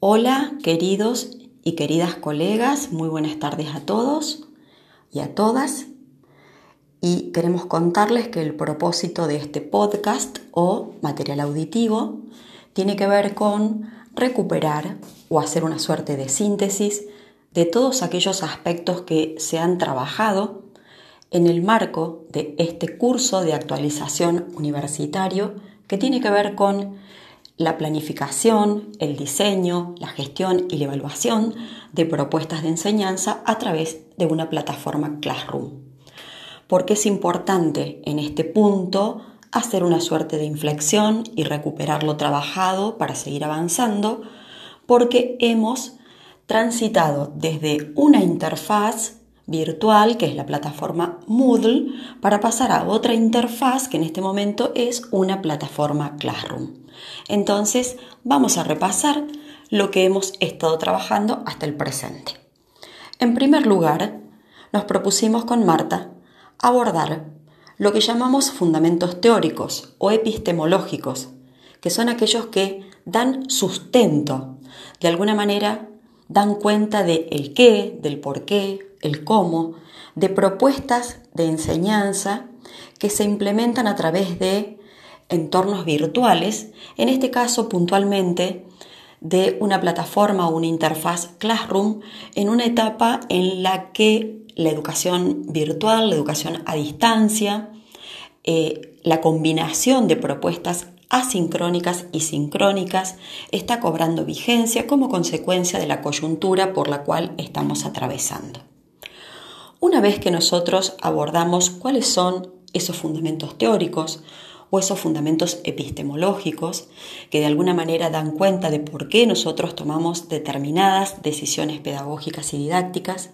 Hola, queridos y queridas colegas, muy buenas tardes a todos y a todas. Y queremos contarles que el propósito de este podcast o material auditivo tiene que ver con recuperar o hacer una suerte de síntesis de todos aquellos aspectos que se han trabajado en el marco de este curso de actualización universitario que tiene que ver con la planificación, el diseño, la gestión y la evaluación de propuestas de enseñanza a través de una plataforma Classroom. Porque es importante en este punto hacer una suerte de inflexión y recuperar lo trabajado para seguir avanzando, porque hemos transitado desde una interfaz virtual, que es la plataforma Moodle, para pasar a otra interfaz que en este momento es una plataforma Classroom. Entonces, vamos a repasar lo que hemos estado trabajando hasta el presente. En primer lugar, nos propusimos con Marta abordar lo que llamamos fundamentos teóricos o epistemológicos, que son aquellos que dan sustento, de alguna manera dan cuenta de el qué, del por qué, el cómo, de propuestas de enseñanza que se implementan a través de entornos virtuales, en este caso puntualmente de una plataforma o una interfaz Classroom en una etapa en la que la educación virtual, la educación a distancia, eh, la combinación de propuestas asincrónicas y sincrónicas está cobrando vigencia como consecuencia de la coyuntura por la cual estamos atravesando. Una vez que nosotros abordamos cuáles son esos fundamentos teóricos, o esos fundamentos epistemológicos que de alguna manera dan cuenta de por qué nosotros tomamos determinadas decisiones pedagógicas y didácticas,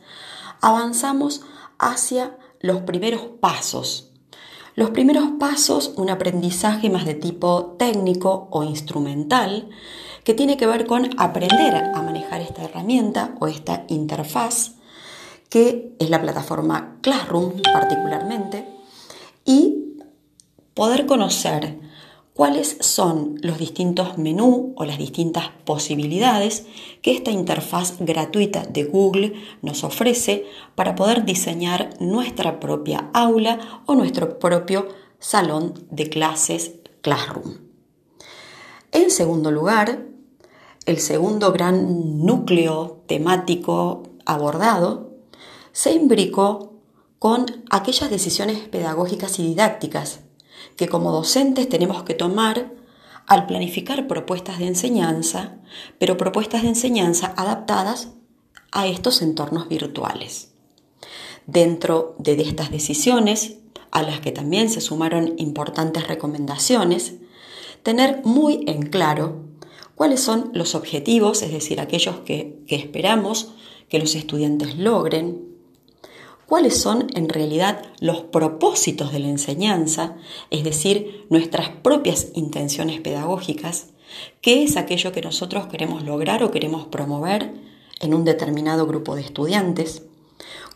avanzamos hacia los primeros pasos. Los primeros pasos, un aprendizaje más de tipo técnico o instrumental, que tiene que ver con aprender a manejar esta herramienta o esta interfaz, que es la plataforma Classroom particularmente, y poder conocer cuáles son los distintos menús o las distintas posibilidades que esta interfaz gratuita de Google nos ofrece para poder diseñar nuestra propia aula o nuestro propio salón de clases Classroom. En segundo lugar, el segundo gran núcleo temático abordado se imbricó con aquellas decisiones pedagógicas y didácticas que como docentes tenemos que tomar al planificar propuestas de enseñanza, pero propuestas de enseñanza adaptadas a estos entornos virtuales. Dentro de estas decisiones, a las que también se sumaron importantes recomendaciones, tener muy en claro cuáles son los objetivos, es decir, aquellos que, esperamos que los estudiantes logren, cuáles son en realidad los propósitos de la enseñanza, es decir, nuestras propias intenciones pedagógicas, qué es aquello que nosotros queremos lograr o queremos promover en un determinado grupo de estudiantes,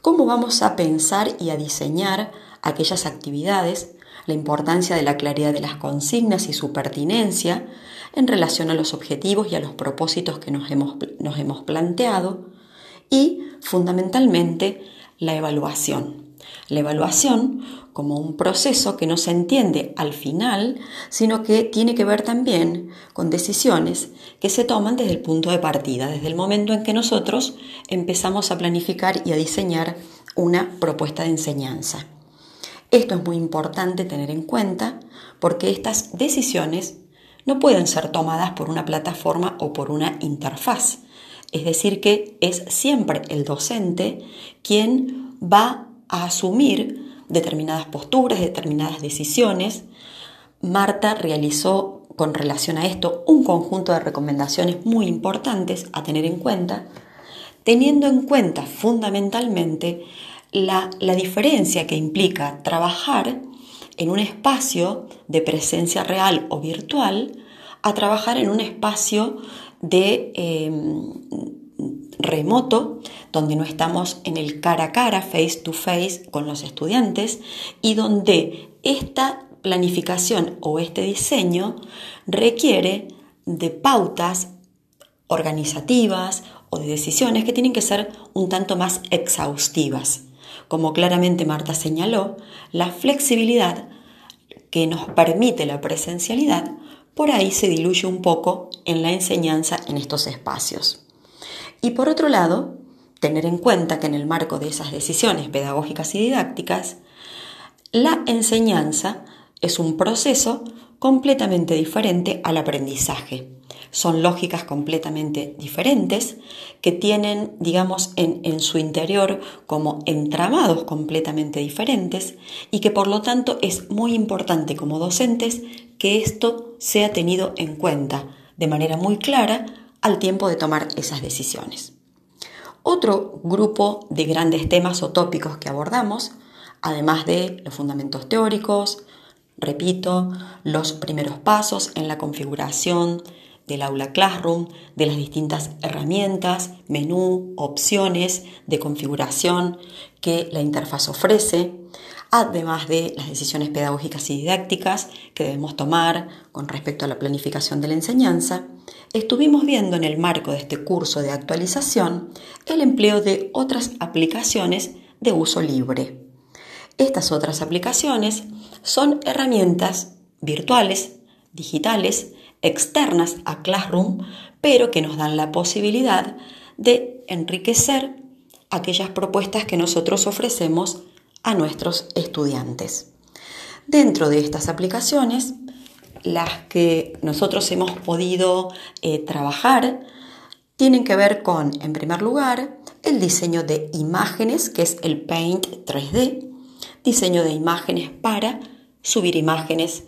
cómo vamos a pensar y a diseñar aquellas actividades, la importancia de la claridad de las consignas y su pertinencia en relación a los objetivos y a los propósitos que nos hemos, nos hemos planteado y, fundamentalmente, la evaluación. La evaluación como un proceso que no se entiende al final, sino que tiene que ver también con decisiones que se toman desde el punto de partida, desde el momento en que nosotros empezamos a planificar y a diseñar una propuesta de enseñanza. Esto es muy importante tener en cuenta porque estas decisiones no pueden ser tomadas por una plataforma o por una interfaz, es decir, que es siempre el docente quien va a asumir determinadas posturas, determinadas decisiones. Marta realizó con relación a esto un conjunto de recomendaciones muy importantes a tener en cuenta, teniendo en cuenta fundamentalmente la, la diferencia que implica trabajar en un espacio de presencia real o virtual a trabajar en un espacio de em, remoto, donde no estamos en el cara a cara, face to face con los estudiantes y donde esta planificación o este diseño requiere de pautas organizativas o de decisiones que tienen que ser un tanto más exhaustivas. Como claramente Marta señaló, la flexibilidad que nos permite la presencialidad por ahí se diluye un poco en la enseñanza en estos espacios. Y por otro lado, tener en cuenta que en el marco de esas decisiones pedagógicas y didácticas, la enseñanza es un proceso completamente diferente al aprendizaje. Son lógicas completamente diferentes que tienen, digamos, en, en, su interior como entramados completamente diferentes y que por lo tanto es muy importante como docentes que esto sea tenido en cuenta de manera muy clara al tiempo de tomar esas decisiones. Otro grupo de grandes temas o tópicos que abordamos, además de los fundamentos teóricos, repito, los primeros pasos en la configuración del aula Classroom, de las distintas herramientas, menú, opciones de configuración que la interfaz ofrece, además de las decisiones pedagógicas y didácticas que debemos tomar con respecto a la planificación de la enseñanza, estuvimos viendo en el marco de este curso de actualización el empleo de otras aplicaciones de uso libre. Estas otras aplicaciones son herramientas virtuales, digitales, externas a Classroom, pero que nos dan la posibilidad de enriquecer aquellas propuestas que nosotros ofrecemos a nuestros estudiantes. Dentro de estas aplicaciones, las que nosotros hemos podido eh, trabajar tienen que ver con, en primer lugar, el diseño de imágenes, que es el Paint 3D, diseño de imágenes para subir imágenes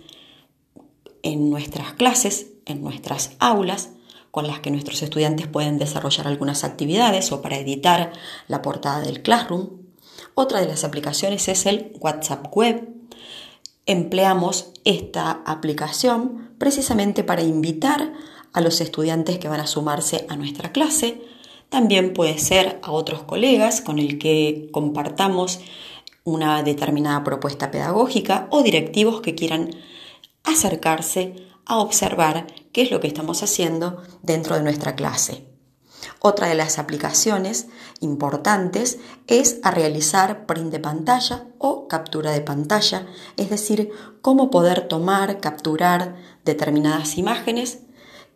en nuestras clases, en nuestras aulas, con las que nuestros estudiantes pueden desarrollar algunas actividades o para editar la portada del Classroom. Otra de las aplicaciones es el WhatsApp Web. Empleamos esta aplicación precisamente para invitar a los estudiantes que van a sumarse a nuestra clase. También puede ser a otros colegas con el que compartamos una determinada propuesta pedagógica o directivos que quieran acercarse a observar qué es lo que estamos haciendo dentro de nuestra clase. Otra de las aplicaciones importantes es a realizar print de pantalla o captura de pantalla, es decir, cómo poder tomar, capturar determinadas imágenes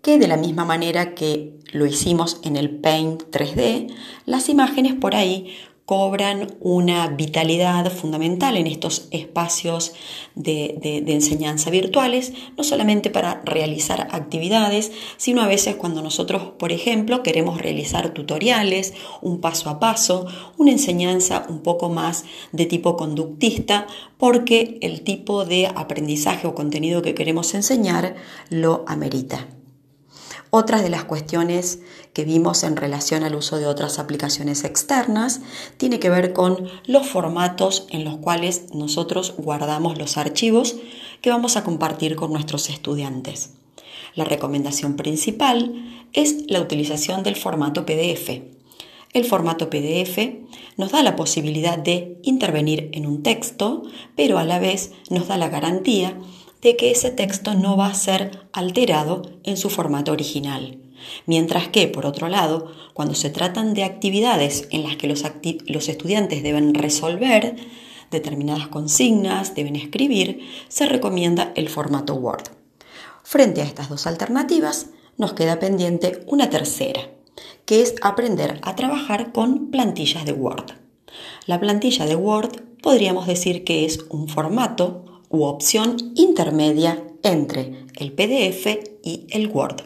que de la misma manera que lo hicimos en el Paint 3D, las imágenes por ahí cobran una vitalidad fundamental en estos espacios de, enseñanza virtuales, no solamente para realizar actividades, sino a veces cuando nosotros, por ejemplo, queremos realizar tutoriales, un paso a paso, una enseñanza un poco más de tipo conductista, porque el tipo de aprendizaje o contenido que queremos enseñar lo amerita. Otras de las cuestiones que vimos en relación al uso de otras aplicaciones externas tiene que ver con los formatos en los cuales nosotros guardamos los archivos que vamos a compartir con nuestros estudiantes. La recomendación principal es la utilización del formato PDF. El formato PDF nos da la posibilidad de intervenir en un texto, pero a la vez nos da la garantía de que ese texto no va a ser alterado en su formato original. Mientras que, por otro lado, cuando se tratan de actividades en las que los, los, estudiantes deben resolver determinadas consignas, deben escribir, se recomienda el formato Word. Frente a estas dos alternativas, nos queda pendiente una tercera, que es aprender a trabajar con plantillas de Word. La plantilla de Word podríamos decir que es un formato u opción intermedia entre el PDF y el Word.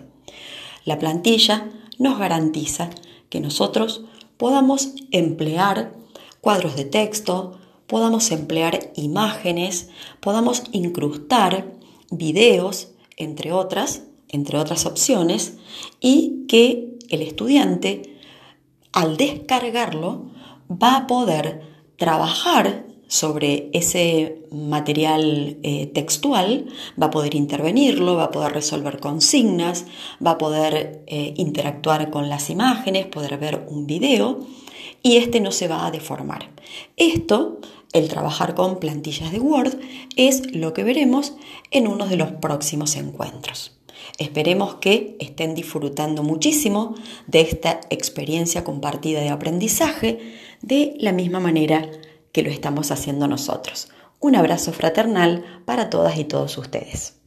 La plantilla nos garantiza que nosotros podamos emplear cuadros de texto, podamos emplear imágenes, podamos incrustar videos, entre otras, entre otras opciones, y que el estudiante, al descargarlo, va a poder trabajar sobre ese material eh, textual, va a poder intervenirlo, va a poder resolver consignas, va a poder eh, interactuar con las imágenes, poder ver un video y este no se va a deformar. Esto, el trabajar con plantillas de Word, es lo que veremos en uno de los próximos encuentros. Esperemos que estén disfrutando muchísimo de esta experiencia compartida de aprendizaje de la misma manera que lo estamos haciendo nosotros. Un abrazo fraternal para todas y todos ustedes.